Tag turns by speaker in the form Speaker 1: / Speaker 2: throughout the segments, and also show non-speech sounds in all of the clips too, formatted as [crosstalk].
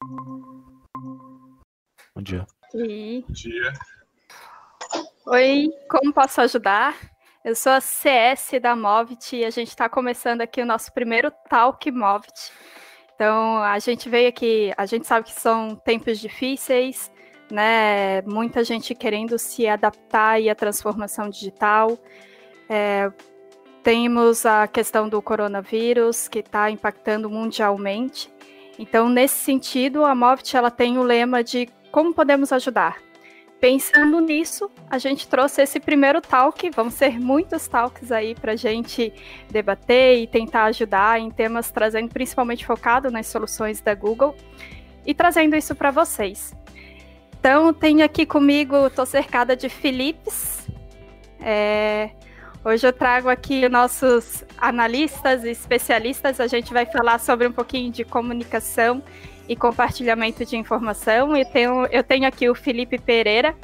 Speaker 1: Bom dia.
Speaker 2: E...
Speaker 3: Bom dia.
Speaker 2: Oi, como posso ajudar? Eu sou a CS da Movit e a gente está começando aqui o nosso primeiro Talk Movit. Então, a gente veio aqui, a gente sabe que são tempos difíceis, né? Muita gente querendo se adaptar à transformação digital. É, temos a questão do coronavírus que está impactando mundialmente. Então, nesse sentido, a Movit ela tem o lema de como podemos ajudar. Pensando nisso, a gente trouxe esse primeiro talk. Vão ser muitos talks aí para a gente debater e tentar ajudar em temas trazendo principalmente focado nas soluções da Google e trazendo isso para vocês. Então, tenho aqui comigo, estou cercada de Filipes. É, hoje eu trago aqui nossos analistas e especialistas. A gente vai falar sobre um pouquinho de comunicação e compartilhamento de informação. E tenho, eu tenho aqui o Felipe Pereira,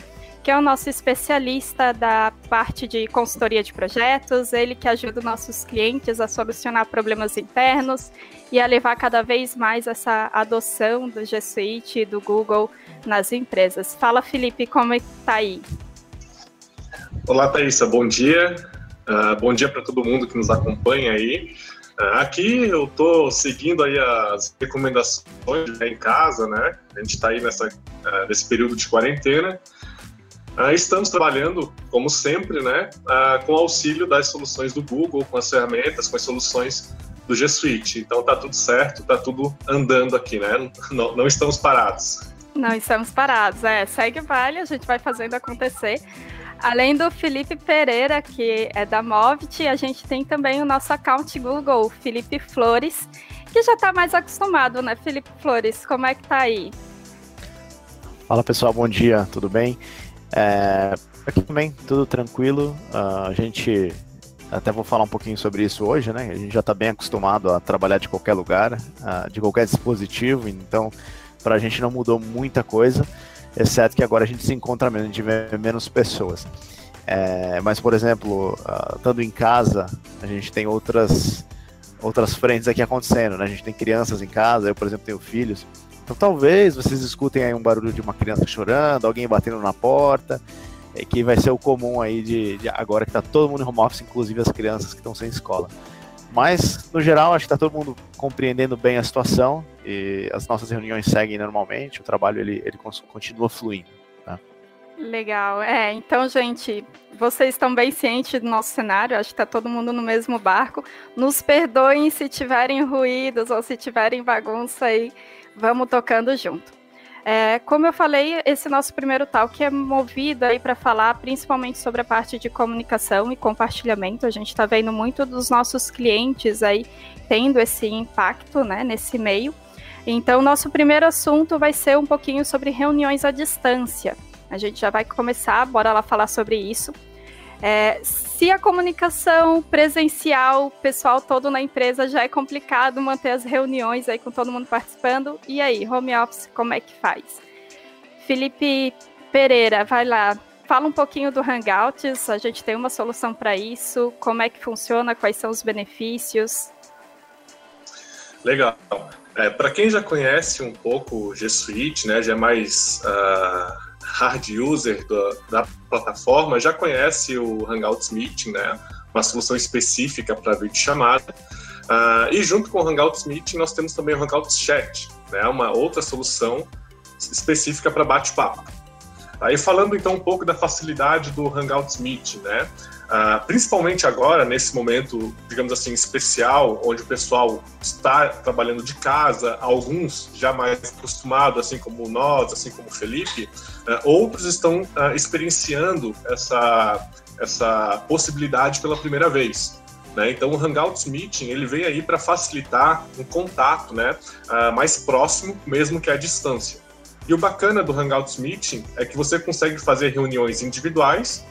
Speaker 2: que é o nosso especialista da parte de consultoria de projetos, ele que ajuda nossos clientes a solucionar problemas internos e a levar cada vez mais essa adoção do G Suite e do Google nas empresas. Fala, Felipe, como está aí?
Speaker 3: Olá, Thaisa, bom dia. Uh, bom dia para todo mundo que nos acompanha aí. Uh, aqui eu estou seguindo aí as recomendações né, em casa, né? A gente está aí nessa, uh, nesse período de quarentena. estamos trabalhando, como sempre, né, com auxílio das soluções do Google, com as ferramentas, com as soluções do G Suite. Então tá tudo certo, tá tudo andando aqui, né? Não, não estamos parados.
Speaker 2: Não estamos parados, é. Segue o vale, a gente vai fazendo acontecer. Além do Felipe Pereira, que é da Movit, a gente tem também o nosso account Google, Felipe Flores, que já está mais acostumado, né, Felipe Flores? Como é que tá aí?
Speaker 1: Fala pessoal, bom dia, tudo bem? É, aqui também, tudo tranquilo. Uh, a gente até vou falar um pouquinho sobre isso hoje, né? A gente já está bem acostumado a trabalhar de qualquer lugar, uh, de qualquer dispositivo, então para a gente não mudou muita coisa, exceto que agora a gente se encontra menos, a gente vê menos pessoas. É, mas, por exemplo, uh, estando em casa, a gente tem outras, outras frentes aqui acontecendo, né? A gente tem crianças em casa, eu, por exemplo, tenho filhos. Então, talvez vocês escutem aí um barulho de uma criança chorando, alguém batendo na porta, que vai ser o comum aí de, de agora que está todo mundo em home office, inclusive as crianças que estão sem escola. Mas, no geral, acho que está todo mundo compreendendo bem a situação e as nossas reuniões seguem normalmente, o trabalho ele, ele continua fluindo. Tá?
Speaker 2: Legal. É, então, gente, vocês estão bem cientes do nosso cenário, acho que está todo mundo no mesmo barco. Nos perdoem se tiverem ruídos ou se tiverem bagunça aí, vamos tocando junto. É, como eu falei, esse nosso primeiro talk é movido aí para falar principalmente sobre a parte de comunicação e compartilhamento. A gente está vendo muito dos nossos clientes aí tendo esse impacto né, nesse meio. Então, nosso primeiro assunto vai ser um pouquinho sobre reuniões à distância. A gente já vai começar, bora lá falar sobre isso. É, se a comunicação presencial, pessoal todo na empresa já é complicado manter as reuniões aí com todo mundo participando, e aí, home office, como é que faz? Felipe Pereira, vai lá, fala um pouquinho do Hangouts, a gente tem uma solução para isso, como é que funciona, quais são os benefícios?
Speaker 3: Legal. É, para quem já conhece um pouco o G Suite, né, já é mais uh hard user do, da plataforma já conhece o Hangouts Meeting, né? Uma solução específica para vídeo chamada. Uh, e junto com o Hangouts Meeting nós temos também o Hangouts Chat, né? Uma outra solução específica para bate-papo. Aí falando então um pouco da facilidade do Hangouts Meeting, né? Uh, principalmente agora, nesse momento, digamos assim, especial, onde o pessoal está trabalhando de casa, alguns já mais acostumados, assim como nós, assim como o Felipe, uh, outros estão uh, experienciando essa, essa possibilidade pela primeira vez. Né? Então, o Hangouts Meeting ele vem aí para facilitar um contato né, mais próximo, mesmo que à distância. E o bacana do Hangouts Meeting é que você consegue fazer reuniões individuais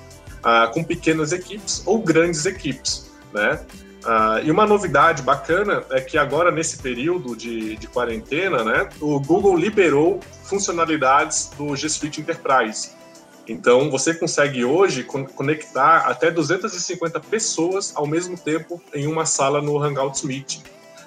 Speaker 3: uh, com pequenas equipes ou grandes equipes, né? Uh, e uma novidade bacana é que agora, nesse período de, de quarentena, né, o Google liberou funcionalidades do G Suite Enterprise. Então, você consegue hoje conectar até 250 pessoas ao mesmo tempo em uma sala no Hangouts Meeting.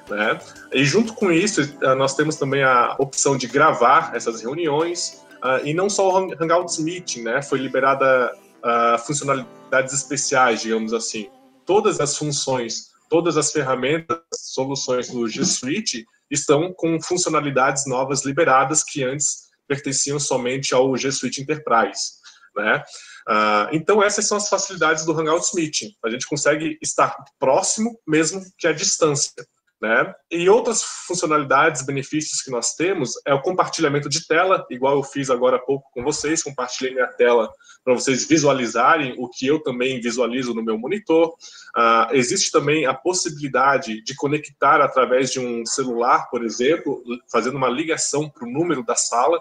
Speaker 3: Né? E junto com isso, eh, nós temos também a opção de gravar essas reuniões, uh, e não só o Hangouts Meeting, né? foi liberada uh, funcionalidades especiais, digamos assim. Todas as funções, todas as ferramentas, soluções do G Suite estão com funcionalidades novas liberadas que antes pertenciam somente ao G Suite Enterprise. Né? Uh, então, essas são as facilidades do Hangouts Meeting. A gente consegue estar próximo, mesmo que à distância. Né? E outras funcionalidades, benefícios que nós temos é o compartilhamento de tela, igual eu fiz agora há pouco com vocês, compartilhei minha tela para vocês visualizarem o que eu também visualizo no meu monitor. Uh, existe também a possibilidade de conectar através de um celular, por exemplo, fazendo uma ligação para o número da sala.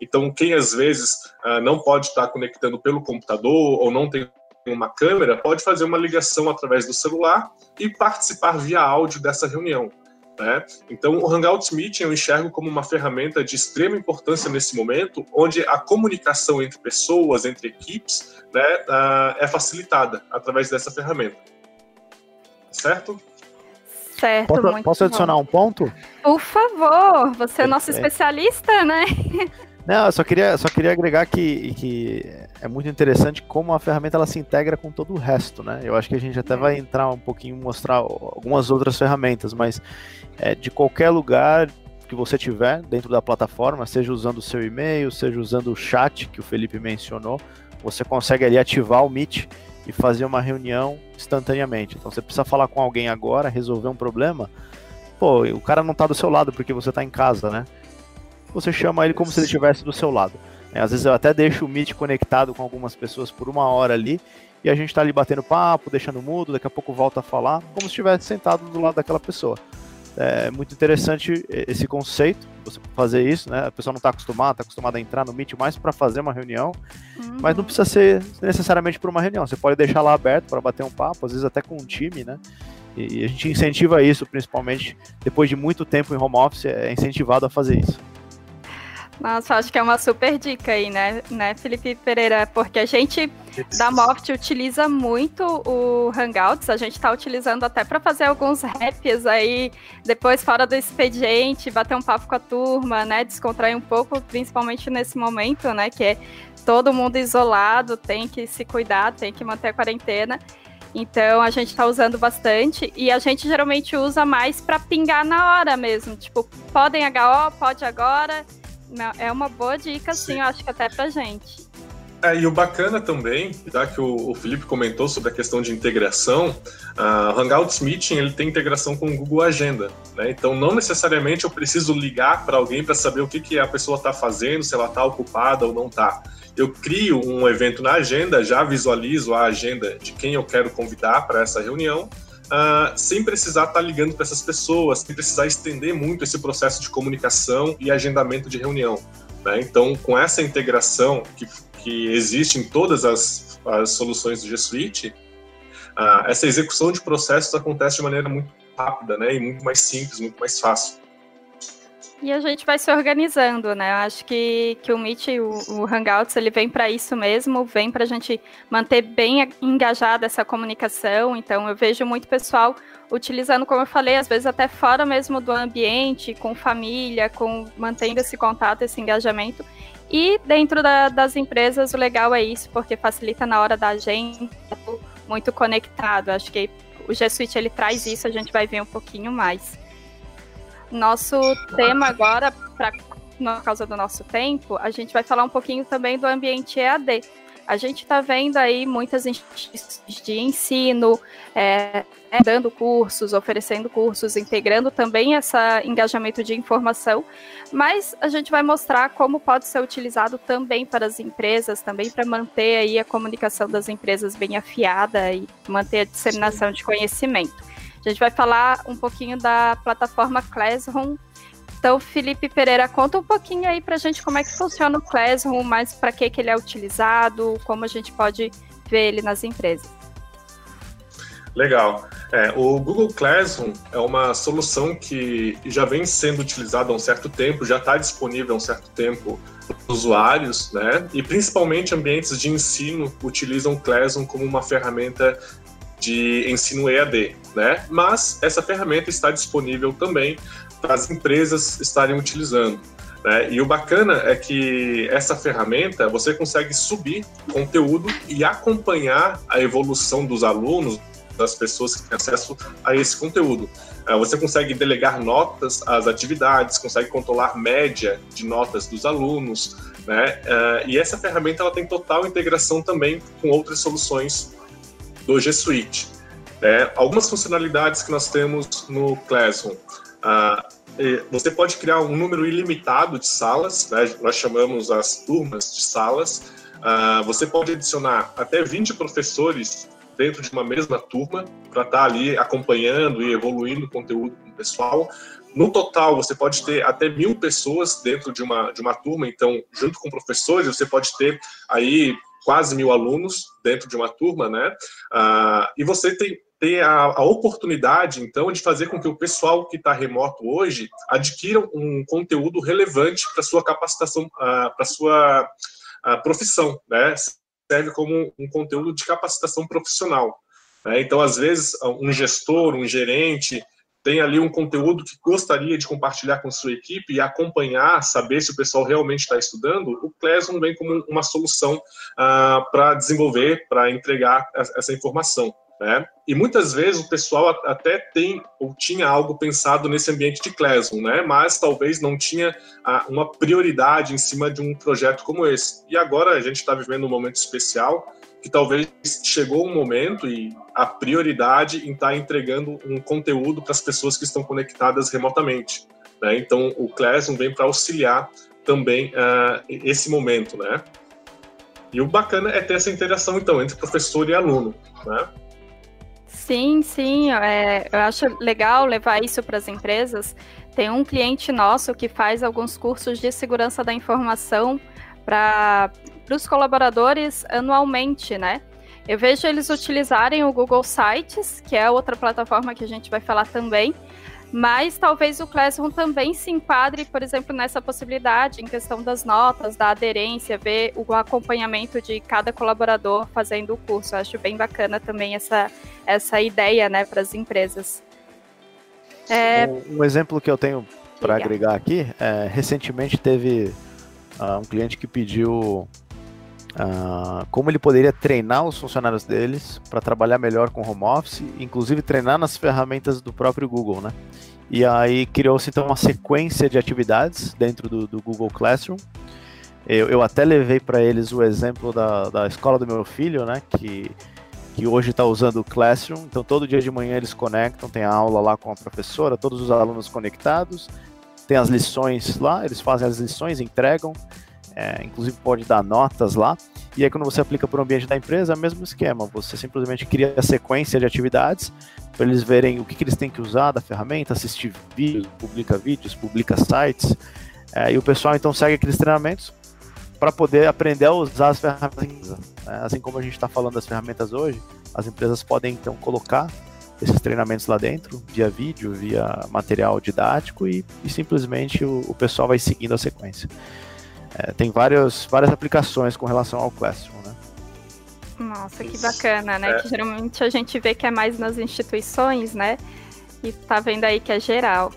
Speaker 3: Então, quem às vezes uh, não pode estar conectando pelo computador ou não tem uma câmera, pode fazer uma ligação através do celular e participar via áudio dessa reunião. Né? Então, o Hangouts Meeting eu enxergo como uma ferramenta de extrema importância nesse momento, onde a comunicação entre pessoas, entre equipes, né, uh, é facilitada através dessa ferramenta. Certo?
Speaker 2: Certo,
Speaker 1: posso, posso adicionar um ponto?
Speaker 2: Por favor, você é nosso especialista, né? [laughs]
Speaker 1: Não, eu só queria, só queria agregar que, que é muito interessante como a ferramenta ela se integra com todo o resto, né? Eu acho que a gente até vai entrar um pouquinho, mostrar algumas outras ferramentas, mas é, de qualquer lugar que você tiver dentro da plataforma, seja usando o seu e-mail, seja usando o chat que o Felipe mencionou, você consegue ali ativar o Meet e fazer uma reunião instantaneamente. Então você precisa falar com alguém agora, resolver um problema, pô, o cara não está do seu lado porque você está em casa, né? Você chama ele como se ele estivesse do seu lado. É, às vezes eu até deixo o Meet conectado com algumas pessoas por uma hora ali, e a gente está ali batendo papo, deixando mudo, daqui a pouco volta a falar, como se estivesse sentado do lado daquela pessoa. É muito interessante esse conceito, você fazer isso, né? A pessoa não está acostumada, está acostumada a entrar no Meet mais para fazer uma reunião, uhum. mas não precisa ser necessariamente para uma reunião. Você pode deixar lá aberto para bater um papo, às vezes até com um time, né? E a gente incentiva isso, principalmente depois de muito tempo em home office, é incentivado a fazer isso.
Speaker 2: Nossa, acho que é uma super dica aí, né, né, Felipe Pereira? Porque a gente da Moft utiliza muito o Hangouts, a gente está utilizando até para fazer alguns raps aí, depois fora do expediente, bater um papo com a turma, né, descontrair um pouco, principalmente nesse momento, né, que é todo mundo isolado, tem que se cuidar, tem que manter a quarentena. Então a gente está usando bastante e a gente geralmente usa mais para pingar na hora mesmo, tipo, podem HO, pode agora é uma boa dica, sim, sim eu acho que até pra gente.
Speaker 3: É, e o bacana também, já que o, o Felipe comentou sobre a questão de integração, a Hangouts Meeting ele tem integração com o Google Agenda. Né? Então, não necessariamente eu preciso ligar para alguém para saber o que, que a pessoa está fazendo, se ela está ocupada ou não está. Eu crio um evento na agenda, já visualizo a agenda de quem eu quero convidar para essa reunião, uh, sem precisar estar tá ligando para essas pessoas, sem precisar estender muito esse processo de comunicação e agendamento de reunião. Né? Então, com essa integração que, que existe em todas as, as soluções do G Suite, uh, essa execução de processos acontece de maneira muito rápida né? e muito mais simples, muito mais fácil.
Speaker 2: E a gente vai se organizando, né? Eu acho que, que o Meet, o, o Hangouts, ele vem para isso mesmo, vem para a gente manter bem engajada essa comunicação. Então, eu vejo muito pessoal utilizando, como eu falei, às vezes até fora mesmo do ambiente, com família, com mantendo esse contato, esse engajamento. E dentro da, das empresas, o legal é isso, porque facilita na hora da agenda, muito conectado. Acho que o G Suite ele traz isso, a gente vai ver um pouquinho mais. Nosso tema agora, pra, por causa do nosso tempo, a gente vai falar um pouquinho também do ambiente EAD. A gente está vendo aí muitas instituições de ensino é, né, dando cursos, oferecendo cursos, integrando também esse engajamento de informação, mas a gente vai mostrar como pode ser utilizado também para as empresas, também para manter aí a comunicação das empresas bem afiada e manter a disseminação de conhecimento. A gente vai falar um pouquinho da plataforma Classroom. Então, Felipe Pereira, conta um pouquinho aí para a gente como é que funciona o Classroom, mas para que, que ele é utilizado, como a gente pode ver ele nas empresas.
Speaker 3: Legal. É, o Google Classroom é uma solução que já vem sendo utilizada há um certo tempo, já está disponível há um certo tempo para os usuários, né? E principalmente ambientes de ensino utilizam o Classroom como uma ferramenta de ensino EAD, né? Mas essa ferramenta está disponível também para as empresas estarem utilizando. Né? E o bacana é que essa ferramenta você consegue subir conteúdo e acompanhar a evolução dos alunos, das pessoas que têm acesso a esse conteúdo. É, você consegue delegar notas às atividades, consegue controlar média de notas dos alunos, né? É, e essa ferramenta ela tem total integração também com outras soluções do G Suite. É, algumas funcionalidades que nós temos no Classroom. Ah, você pode criar um número ilimitado de salas, né? nós chamamos as turmas de salas. Ah, você pode adicionar até 20 professores dentro de uma mesma turma para estar tá ali acompanhando e evoluindo o conteúdo com o pessoal. No total, você pode ter até mil pessoas dentro de uma, de uma turma, então, junto com professores, você pode ter aí quase mil alunos dentro de uma turma, né? Ah, e você tem, ter a, a, oportunidade, então, de fazer com que o pessoal que está remoto hoje adquira um conteúdo relevante para sua capacitação, uh, para sua uh, profissão, né? Serve como um conteúdo de capacitação profissional. Né? Então, às vezes, um gestor, um gerente, tem ali um conteúdo que gostaria de compartilhar com sua equipe e acompanhar, saber se o pessoal realmente está estudando, o Classroom vem como uma solução uh, para desenvolver, para entregar essa informação. Né? E muitas vezes o pessoal até tem ou tinha algo pensado nesse ambiente de Classroom, né? mas talvez não tinha ah, uma prioridade em cima de um projeto como esse. E agora a gente está vivendo um momento especial que talvez chegou um momento e a prioridade em estar tá entregando um conteúdo para as pessoas que estão conectadas remotamente. Né? Então o Classroom vem para auxiliar também uh, esse momento, né? E o bacana é ter essa interação então entre professor e aluno, né?
Speaker 2: Sim, sim, é, eu acho legal levar isso para as empresas. Tem um cliente nosso que faz alguns cursos de segurança da informação para os colaboradores anualmente, né? Eu vejo eles utilizarem o Google Sites, que é outra plataforma que a gente vai falar também, mas talvez o Classroom também se enquadre, por exemplo, nessa possibilidade, em questão das notas, da aderência, ver o acompanhamento de cada colaborador fazendo o curso. Eu acho bem bacana também essa, essa ideia né, para as empresas.
Speaker 1: É... Um, um, exemplo que eu tenho para agregar aqui, é, recentemente teve uh, um cliente que pediu Uh, como ele poderia treinar os funcionários deles para trabalhar melhor com home office, inclusive treinar nas ferramentas do próprio Google, né? E aí criou-se então uma sequência de atividades dentro do, do Google Classroom. Eu, eu até levei para eles o exemplo da, da escola do meu filho, né? Que, que hoje está usando o Classroom. Então todo dia de manhã eles conectam, tem a aula lá com a professora, todos os alunos conectados, tem as lições lá, eles fazem as lições, entregam é, inclusive pode dar notas lá. E aí quando você aplica para o ambiente da empresa, é o mesmo esquema. Você simplesmente cria a sequência de atividades para eles verem o que, que, eles têm que usar da ferramenta, assistir vídeos, publica vídeos, publica sites. É, e o pessoal então segue aqueles treinamentos para poder aprender a usar as ferramentas. Né? Assim como a gente está falando das ferramentas hoje, as empresas podem então colocar esses treinamentos lá dentro, via vídeo, via material didático e, e simplesmente o, o pessoal vai seguindo a sequência. É, tem várias, várias aplicações com relação ao Classroom, né?
Speaker 2: Nossa, que bacana, né? É. Que geralmente a gente vê que é mais nas instituições, né? E tá vendo aí que é geral.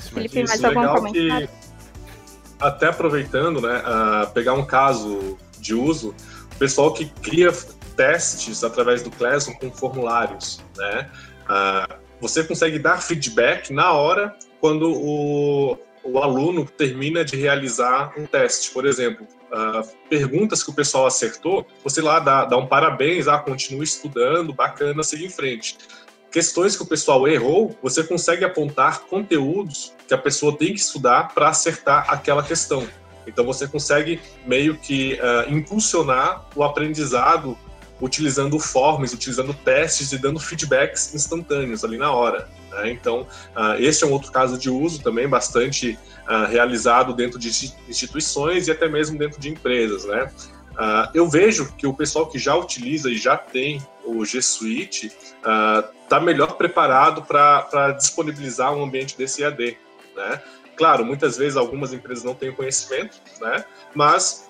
Speaker 3: Isso, Felipe, mais algum comentário? Que, até aproveitando, né, uh, pegar um caso de uso, o pessoal que cria testes através do Classroom com formulários, né? Uh, você consegue dar feedback na hora quando o, o aluno termina de realizar um teste. Por exemplo, uh, perguntas que o pessoal acertou, você lá dá, dá um parabéns, ah, continue estudando, bacana, siga em frente. Questões que o pessoal errou, você consegue apontar conteúdos que a pessoa tem que estudar para acertar aquela questão. Então você consegue meio que uh, impulsionar o aprendizado utilizando forms, utilizando testes e dando feedbacks instantâneos ali na hora. Né? Então, uh, é um outro caso de uso também bastante uh, realizado dentro de instituições e até mesmo dentro de empresas. Né? Uh, eu vejo que o pessoal que já utiliza e já tem o G Suite está melhor preparado para disponibilizar um ambiente desse EAD. Né? Claro, muitas vezes algumas empresas não têm conhecimento, né? mas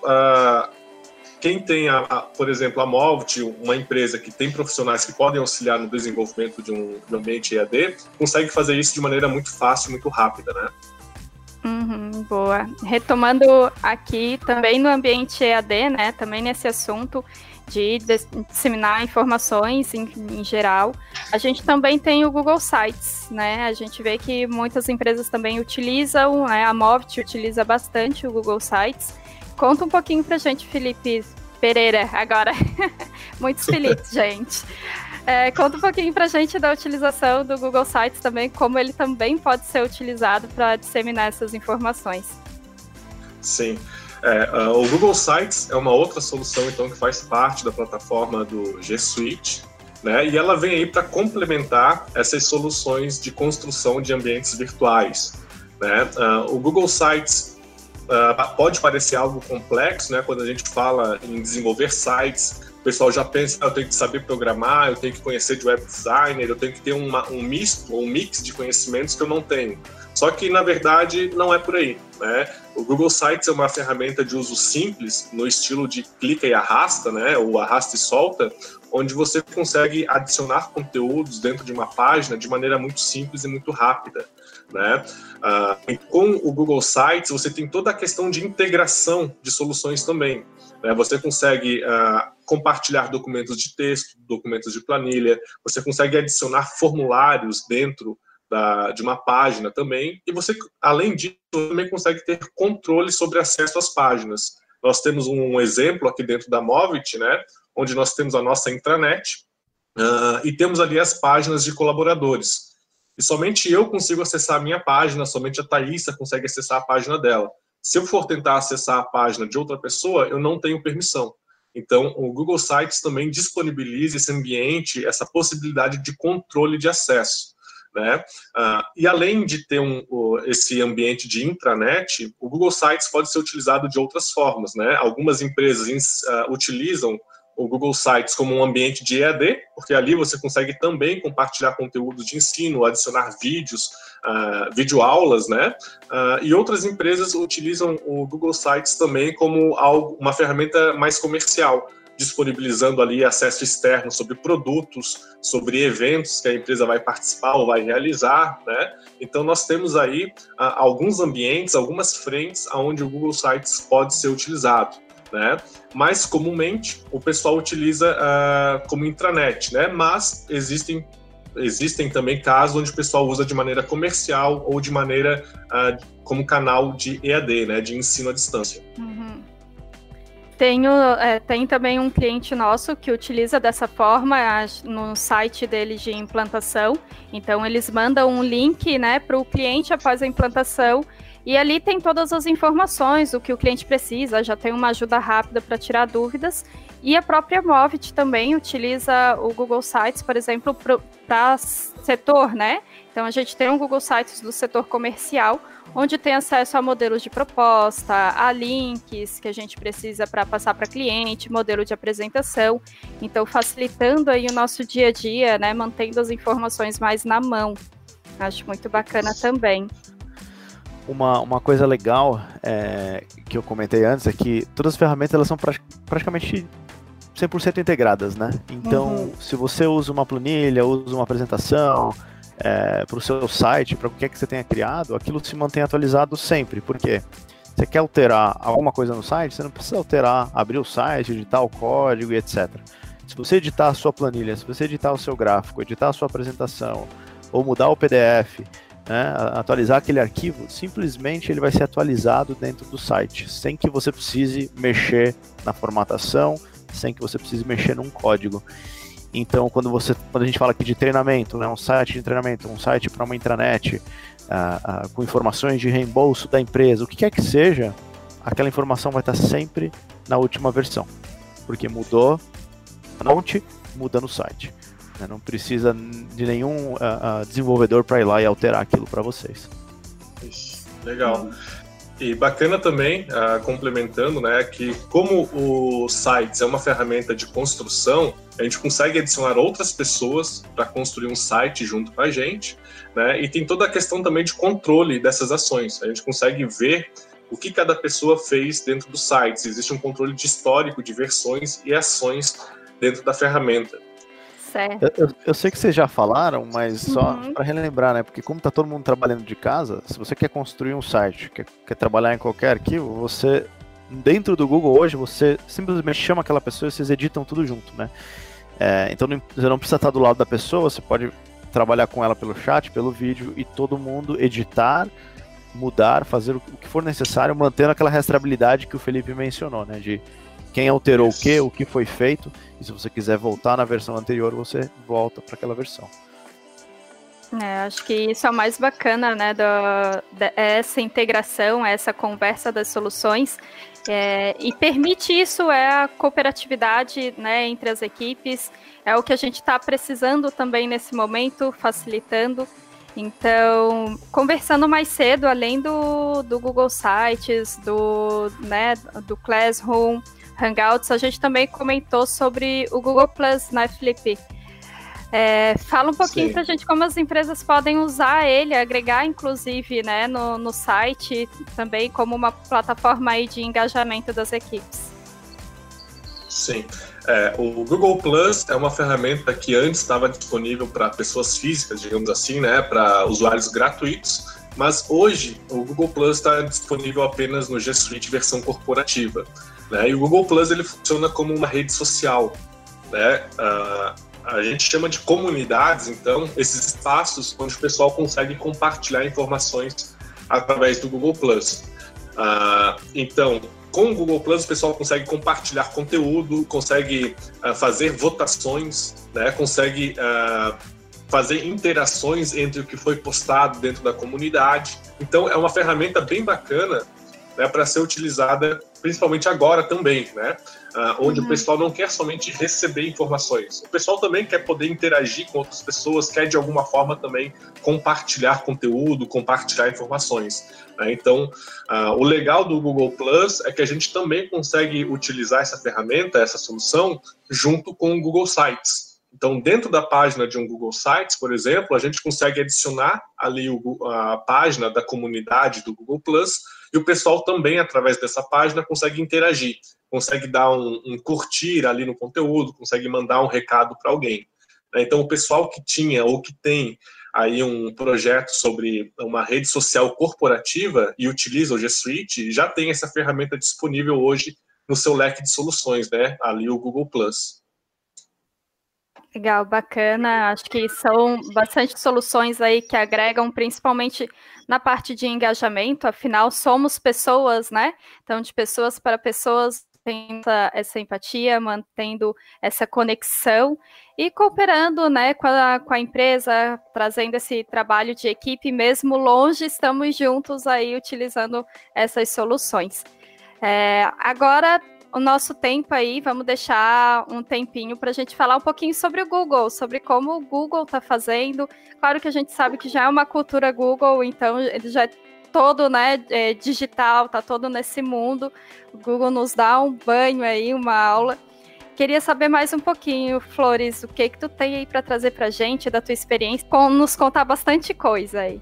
Speaker 3: quem tem, a, a, por exemplo, a Movit, uma empresa que tem profissionais que podem auxiliar no desenvolvimento de um, de um ambiente EAD, consegue fazer isso de maneira muito fácil, muito rápida, né?
Speaker 2: Uhum, boa. Retomando aqui também no ambiente EAD, né? Também nesse assunto de disseminar informações em, em, geral. A gente também tem o Google Sites, né? A gente vê que muitas empresas também utilizam, né? a Movit utiliza bastante o Google Sites. Conta um pouquinho pra gente, Felipe Pereira, agora. [laughs] Muitos Felipes, gente. É, conta um pouquinho pra gente da utilização do Google Sites também, como ele também pode ser utilizado para disseminar essas informações.
Speaker 3: Sim. É, uh, o Google Sites é uma outra solução então que faz parte da plataforma do G Suite, né? E ela vem aí para complementar essas soluções de construção de ambientes virtuais, né? Uh, o Google Sites uh, pode parecer algo complexo, né? Quando a gente fala em desenvolver sites, o pessoal já pensa, ah, eu tenho que saber programar, eu tenho que conhecer de web designer, eu tenho que ter uma, um misto, um mix de conhecimentos que eu não tenho. Só que, na verdade, não é por aí. Né? O Google Sites é uma ferramenta de uso simples, no estilo de clica e arrasta, né? ou arrasta e solta, onde você consegue adicionar conteúdos dentro de uma página de maneira muito simples e muito rápida. Né? Uh, com o Google Sites, você tem toda a questão de integração de soluções também. Né? Você consegue uh, compartilhar documentos de texto, documentos de planilha, você consegue adicionar formulários dentro da, de uma página também, e você, além disso, também consegue ter controle sobre acesso às páginas. Nós temos um exemplo aqui dentro da Movit, né, onde nós temos a nossa intranet, uh, e temos ali as páginas de colaboradores. E somente eu consigo acessar a minha página, somente a Thaisa consegue acessar a página dela. Se eu for tentar acessar a página de outra pessoa, eu não tenho permissão. Então, o Google Sites também disponibiliza esse ambiente, essa possibilidade de controle de acesso. Né? Uh, e além de ter um, esse ambiente de intranet, o Google Sites pode ser utilizado de outras formas. Né? Algumas empresas uh, utilizam o Google Sites como um ambiente de EAD, porque ali você consegue também compartilhar conteúdo de ensino, adicionar vídeos, uh, videoaulas, né? Uh, e outras empresas utilizam o Google Sites também como algo, uma ferramenta mais comercial, disponibilizando ali acesso externo sobre produtos, sobre eventos que a empresa vai participar ou vai realizar, né? Então nós temos aí uh, alguns ambientes, algumas frentes onde o Google Sites pode ser utilizado né? Mais comumente o pessoal utiliza uh, como intranet, né? Mas existem existem também casos onde o pessoal usa de maneira comercial ou de maneira uh, como canal de EAD, né? De ensino à distância.
Speaker 2: Uhum. Tenho, é, tem também um cliente nosso que utiliza dessa forma no site dele de implantação. Então, eles mandam um link né, para o cliente após a implantação e ali tem todas as informações, o que o cliente precisa, já tem uma ajuda rápida para tirar dúvidas. E a própria Movit também utiliza o Google Sites, por exemplo, para setor, né? Então a gente tem um Google Sites do setor comercial, onde tem acesso a modelos de proposta, a links que a gente precisa para passar para cliente, modelo de apresentação. Então facilitando aí o nosso dia a dia, né? Mantendo as informações mais na mão. Acho muito bacana também
Speaker 1: uma, uma coisa legal é, que eu comentei antes é que todas as ferramentas elas são pra, praticamente 100% integradas, né? Então, uhum. se você usa uma planilha, usa uma apresentação é, para o seu site, para o que é que você tenha criado, aquilo se mantém atualizado sempre. Por quê? Você quer alterar alguma coisa no site, você não precisa alterar, abrir o site, editar o código e etc. Se você editar a sua planilha, se você editar o seu gráfico, editar a sua apresentação, ou mudar o PDF, né, atualizar aquele arquivo, simplesmente ele vai ser atualizado dentro do site, sem que você precise mexer na formatação, sem que você precise mexer num código. Então, quando você, quando a gente fala aqui de treinamento, né, um site de treinamento, um site para uma intranet, uh, uh, com informações de reembolso da empresa, o que quer que seja, aquela informação vai estar sempre na última versão, porque mudou a fonte, muda no site. Né? Não precisa de nenhum uh, uh, desenvolvedor para ir lá e alterar aquilo para vocês.
Speaker 3: Legal. E bacana também, uh, complementando, né, que como o Sites é uma ferramenta de construção, a gente consegue adicionar outras pessoas para construir um site junto com a gente, né, e tem toda a questão também de controle dessas ações. A gente consegue ver o que cada pessoa fez dentro do site, existe um controle de histórico de versões e ações dentro da ferramenta.
Speaker 1: Certo. Eu, eu, sei que vocês já falaram, mas só uhum. para relembrar, né? Porque como está todo mundo trabalhando de casa, se você quer construir um site, quer, quer trabalhar em qualquer arquivo, você dentro do Google hoje, você simplesmente chama aquela pessoa e vocês editam tudo junto, né? É, então não, você não precisa estar do lado da pessoa, você pode trabalhar com ela pelo chat, pelo vídeo e todo mundo editar, mudar, fazer o que for necessário, mantendo aquela rastreabilidade que o Felipe mencionou, né? De quem alterou o que, o que foi feito, e se você quiser voltar na versão anterior, você volta para aquela versão.
Speaker 2: É, acho que isso é o mais bacana, né, do, essa integração, essa conversa das soluções, é, e permite isso é a cooperatividade, né, entre as equipes, é o que a gente está precisando também nesse momento, facilitando. Então, conversando mais cedo, além do, do Google Sites, do, né, do Classroom, Hangouts, a gente também comentou sobre o Google Plus, né, Felipe? É, fala um pouquinho para a gente como as empresas podem usar ele, agregar inclusive né, no, no site também como uma plataforma aí de engajamento das equipes.
Speaker 3: Sim. É, o Google Plus é uma ferramenta que antes estava disponível para pessoas físicas, digamos assim, né, para usuários gratuitos, mas hoje o Google Plus está disponível apenas no G Suite versão corporativa. Né, e o Google Plus ele funciona como uma rede social. Né, uh, a gente chama de comunidades, então, esses espaços onde o pessoal consegue compartilhar informações através do Google Plus. Uh, então, com o Google Plus, o pessoal consegue compartilhar conteúdo, consegue uh, fazer votações, né, consegue uh, fazer interações entre o que foi postado dentro da comunidade. Então, é uma ferramenta bem bacana né, para ser utilizada principalmente agora também, né? Uh, onde uhum. o pessoal não quer somente receber informações, o pessoal também quer poder interagir com outras pessoas, quer de alguma forma também compartilhar conteúdo, compartilhar informações. Né? Então, uh, o legal do Google Plus é que a gente também consegue utilizar essa ferramenta, essa solução, junto com o Google Sites. Então, dentro da página de um Google Sites, por exemplo, a gente consegue adicionar ali o, a página da comunidade do Google Plus e o pessoal também, através dessa página, consegue interagir, consegue dar um, um curtir ali no conteúdo, consegue mandar um recado para alguém. Né? Então, o pessoal que tinha ou que tem aí um projeto sobre uma rede social corporativa e utiliza o G Suite, já tem essa ferramenta disponível hoje no seu leque de soluções, né? Ali o Google Plus.
Speaker 2: Legal, bacana. Acho que são bastante soluções aí que agregam principalmente na parte de engajamento, afinal, somos pessoas, né? Então, de pessoas para pessoas, tendo essa, essa empatia, mantendo essa conexão e cooperando né, com a, com a empresa, trazendo esse trabalho de equipe, mesmo longe, estamos juntos aí utilizando essas soluções. É, agora, o nosso tempo aí, vamos deixar um tempinho para a gente falar um pouquinho sobre o Google, sobre como o Google está fazendo. Claro que a gente sabe que já é uma cultura Google, então ele já é todo né, é, digital, tá todo nesse mundo. O Google nos dá um banho aí, uma aula. Queria saber mais um pouquinho, Flores, o que que tu tem aí para trazer para gente da tua experiência, com nos contar bastante coisa aí.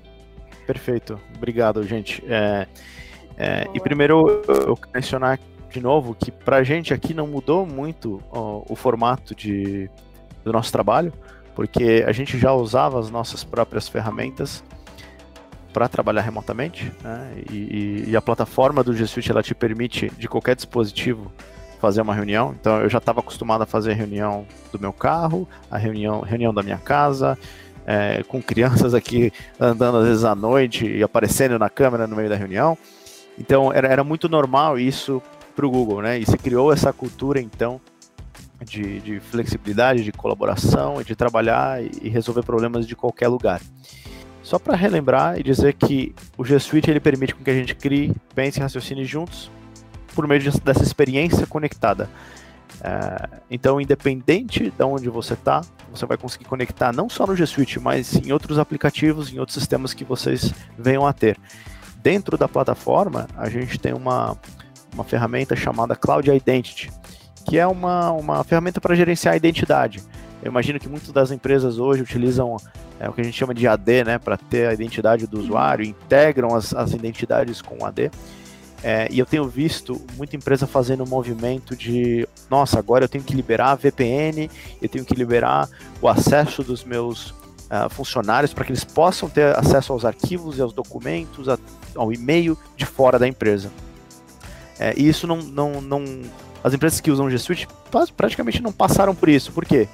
Speaker 1: Perfeito, obrigado, gente. É, é, e primeiro eu quero mencionar de novo, que para a gente aqui não mudou muito ó, o formato de, do nosso trabalho, porque a gente já usava as nossas próprias ferramentas para trabalhar remotamente, né? e, e, a plataforma do G Suite ela te permite de qualquer dispositivo fazer uma reunião. Então eu já estava acostumado a fazer reunião do meu carro, a reunião, reunião da minha casa, é, com crianças aqui andando às vezes à noite e aparecendo na câmera no meio da reunião. Então era, era muito normal isso para o Google, né? E se criou essa cultura, então, de, de flexibilidade, de colaboração de trabalhar e resolver problemas de qualquer lugar. Só para relembrar e dizer que o G Suite ele permite que a gente crie, pense e raciocine juntos por meio dessa experiência conectada. É, então, independente de onde você está, você vai conseguir conectar não só no G Suite, mas em outros aplicativos, em outros sistemas que vocês venham a ter. Dentro da plataforma, a gente tem uma, uma ferramenta chamada Cloud Identity, que é uma, uma ferramenta para gerenciar a identidade. Eu imagino que muitas das empresas hoje utilizam é, o que a gente chama de AD, né, para ter a identidade do usuário, integram as, as identidades com AD. É, e eu tenho visto muita empresa fazendo um movimento de, nossa, agora eu tenho que liberar a VPN, eu tenho que liberar o acesso dos meus uh, funcionários para que eles possam ter acesso aos arquivos e aos documentos, a, ao e-mail de fora da empresa. É, e isso não, não, não. As empresas que usam G Suite praticamente não passaram por isso. Por quê?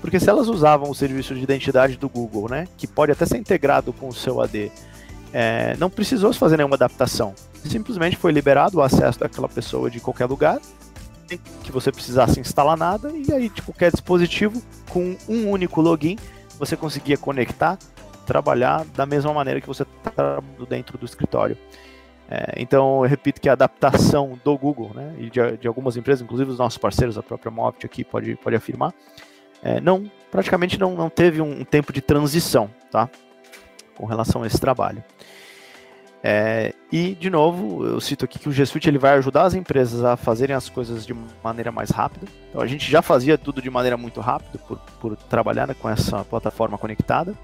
Speaker 1: Porque se elas usavam o serviço de identidade do Google, né, que pode até ser integrado com o seu AD, é, não precisou fazer nenhuma adaptação. Simplesmente foi liberado o acesso daquela pessoa de qualquer lugar, que você precisasse instalar nada, e aí de qualquer dispositivo, com um único login, você conseguia conectar, trabalhar da mesma maneira que você está dentro do escritório. É, então, eu repito que a adaptação do Google, né, e de, de, algumas empresas, inclusive os nossos parceiros, a própria Moffitt aqui pode, pode afirmar, é, não, praticamente não, não teve um, um, tempo de transição, tá, com relação a esse trabalho. É, e, de novo, eu cito aqui que o G Suite ele vai ajudar as empresas a fazerem as coisas de maneira mais rápida. Então, a gente já fazia tudo de maneira muito rápida por, por trabalhar né, com essa plataforma conectada.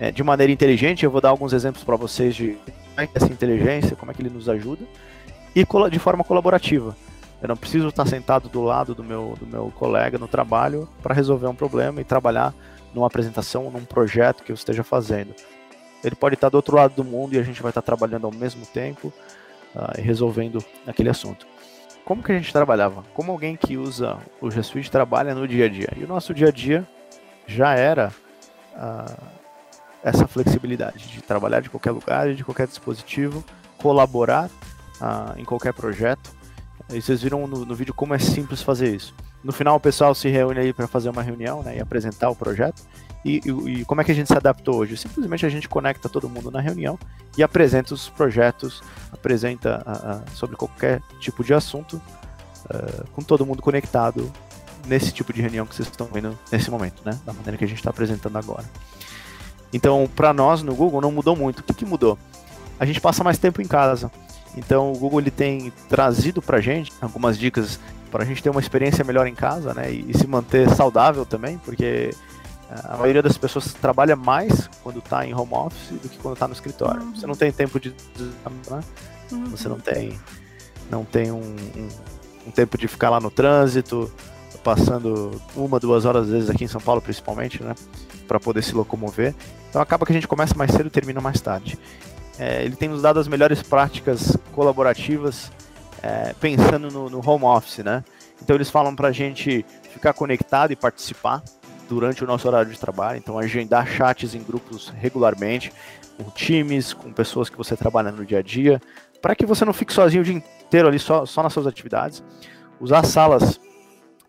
Speaker 1: É, de maneira inteligente, eu vou dar alguns exemplos para vocês de é é essa inteligência, como é que ele nos ajuda, e de forma colaborativa. Eu não preciso estar sentado do lado do meu, do meu colega no trabalho para resolver um problema e trabalhar numa apresentação, num projeto que eu esteja fazendo. Ele pode estar do outro lado do mundo e a gente vai estar trabalhando ao mesmo tempo uh, e resolvendo aquele assunto. Como que a gente trabalhava? Como alguém que usa o G Suite trabalha no dia a dia? E o nosso dia a dia já era uh, essa flexibilidade de trabalhar de qualquer lugar, de qualquer dispositivo, colaborar uh, em qualquer projeto. E vocês viram no, no, vídeo como é simples fazer isso. No final o pessoal se reúne aí para fazer uma reunião né, e apresentar o projeto. E, e, e, como é que a gente se adaptou hoje? Simplesmente a gente conecta todo mundo na reunião e apresenta os projetos, apresenta uh, uh, sobre qualquer tipo de assunto, com todo mundo conectado nesse tipo de reunião que vocês estão vendo nesse momento, né? Da maneira que a gente está apresentando agora. Então, para nós no Google não mudou muito. O que, que mudou? A gente passa mais tempo em casa. Então, o Google ele tem trazido para gente algumas dicas para a gente ter uma experiência melhor em casa, né? E, e, se manter saudável também, porque eh, a maioria das pessoas trabalha mais quando está em home office do que quando está no escritório. Uhum. Você não tem tempo de, né? Uhum. Você não tem, não tem um, um, um tempo de ficar lá no trânsito, passando uma, duas horas às vezes aqui em São Paulo, principalmente, né? Para poder se locomover. Então acaba que a gente começa mais cedo e termina mais tarde. É, ele tem nos dado as melhores práticas colaborativas é, pensando no, no, home office, né? Então eles falam para a gente ficar conectado e participar durante o nosso horário de trabalho, então agendar chats em grupos regularmente, com times, com pessoas que você trabalha no dia a dia, para que você não fique sozinho o dia inteiro ali só, só nas suas atividades. Usar salas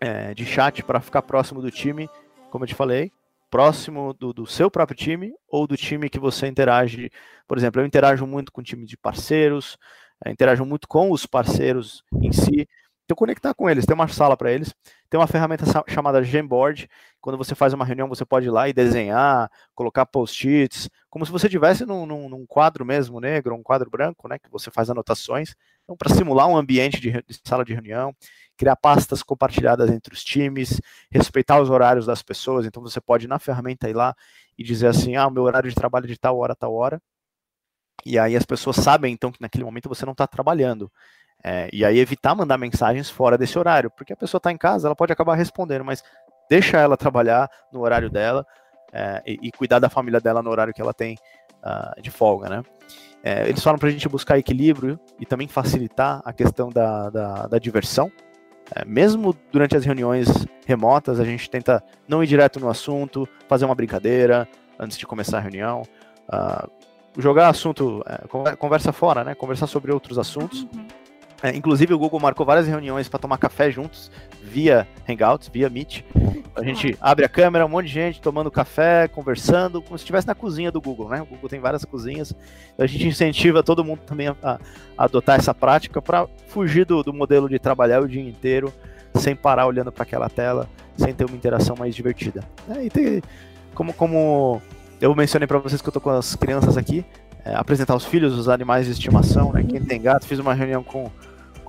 Speaker 1: é, de chat para ficar próximo do time, como eu te falei, próximo do, do, seu próprio time ou do time que você interage. Por exemplo, eu interajo muito com time de parceiros, é, interajo muito com os parceiros em si. Então, conectar com eles, tem uma sala para eles, tem uma ferramenta chamada Jamboard. Quando você faz uma reunião, você pode ir lá e desenhar, colocar post-its, como se você estivesse num, num, num, quadro mesmo negro, um quadro branco, né, que você faz anotações. Então, para simular um ambiente de, de sala de reunião, criar pastas compartilhadas entre os times, respeitar os horários das pessoas. Então você pode ir na ferramenta ir lá e dizer assim: ah, meu horário de trabalho é de tal hora, tal hora. E aí as pessoas sabem então que naquele momento você não está trabalhando. É, e aí evitar mandar mensagens fora desse horário, porque a pessoa está em casa, ela pode acabar respondendo, mas deixa ela trabalhar no horário dela é, e, e, cuidar da família dela no horário que ela tem uh, de folga, né? É, eles falam para a gente buscar equilíbrio e também facilitar a questão da, da, da diversão, é, mesmo durante as reuniões remotas, a gente tenta não ir direto no assunto, fazer uma brincadeira antes de começar a reunião, uh, jogar assunto, é, conversa fora, né? Conversar sobre outros assuntos. Uhum. É, inclusive, o Google marcou várias reuniões para tomar café juntos, via Hangouts, via Meet. A gente abre a câmera, um monte de gente tomando café, conversando, como se estivesse na cozinha do Google, né? O Google tem várias cozinhas. A gente incentiva todo mundo também a, a adotar essa prática para fugir do, do modelo de trabalhar o dia inteiro sem parar olhando para aquela tela, sem ter uma interação mais divertida. É, e tem, como, como eu mencionei para vocês que eu tô com as crianças aqui, é, apresentar os filhos, os animais de estimação, né? Quem tem gato, fiz uma reunião com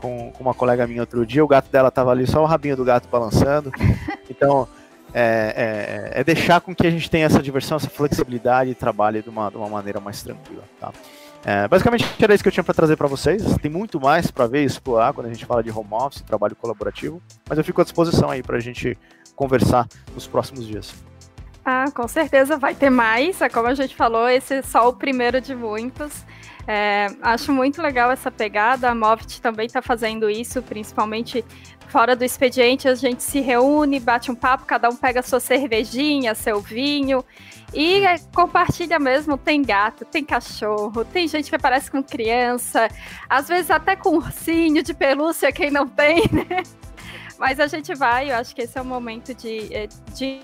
Speaker 1: com, com uma colega minha outro dia, o gato dela tava ali, só o rabinho do gato balançando. [laughs] Então, é, é, é, deixar com que a gente tenha essa diversão, essa flexibilidade e trabalhe de uma, de uma maneira mais tranquila, tá? É, basicamente era isso que eu tinha para trazer para vocês. Tem muito mais para ver e explorar quando a gente fala de home office, trabalho colaborativo, mas eu fico à disposição aí para a gente conversar nos próximos dias.
Speaker 2: Ah, com certeza vai ter mais. É como a gente falou, esse é só o primeiro de muitos. É, acho muito legal essa pegada. A Movit também está fazendo isso, principalmente fora do expediente. A gente se reúne, bate um papo, cada um pega sua cervejinha, seu vinho e é, compartilha mesmo. Tem gato, tem cachorro, tem gente que aparece com criança, às vezes até com ursinho de pelúcia, quem não tem, [laughs] né? Mas a gente vai, eu acho que esse é o momento de, é, de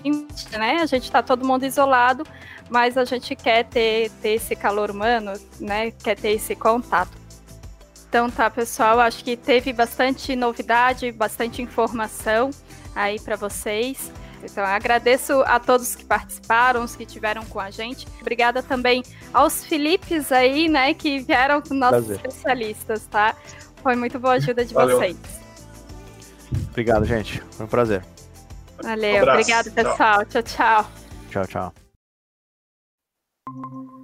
Speaker 2: né? A gente está todo mundo isolado, mas a gente quer ter, ter esse calor humano, né? Quer ter esse contato. Então tá, pessoal, acho que teve bastante novidade, bastante informação aí para vocês. Então, agradeço a todos que participaram, os que tiveram com a gente. Obrigada também aos Filipes aí, né, que vieram com nossos Prazer. especialistas, tá? Foi muito boa a ajuda de Valeu. vocês.
Speaker 1: Obrigado, gente. Foi um prazer.
Speaker 2: Valeu, um obrigado, pessoal. Tchau, tchau.
Speaker 1: Tchau, tchau. Thank you.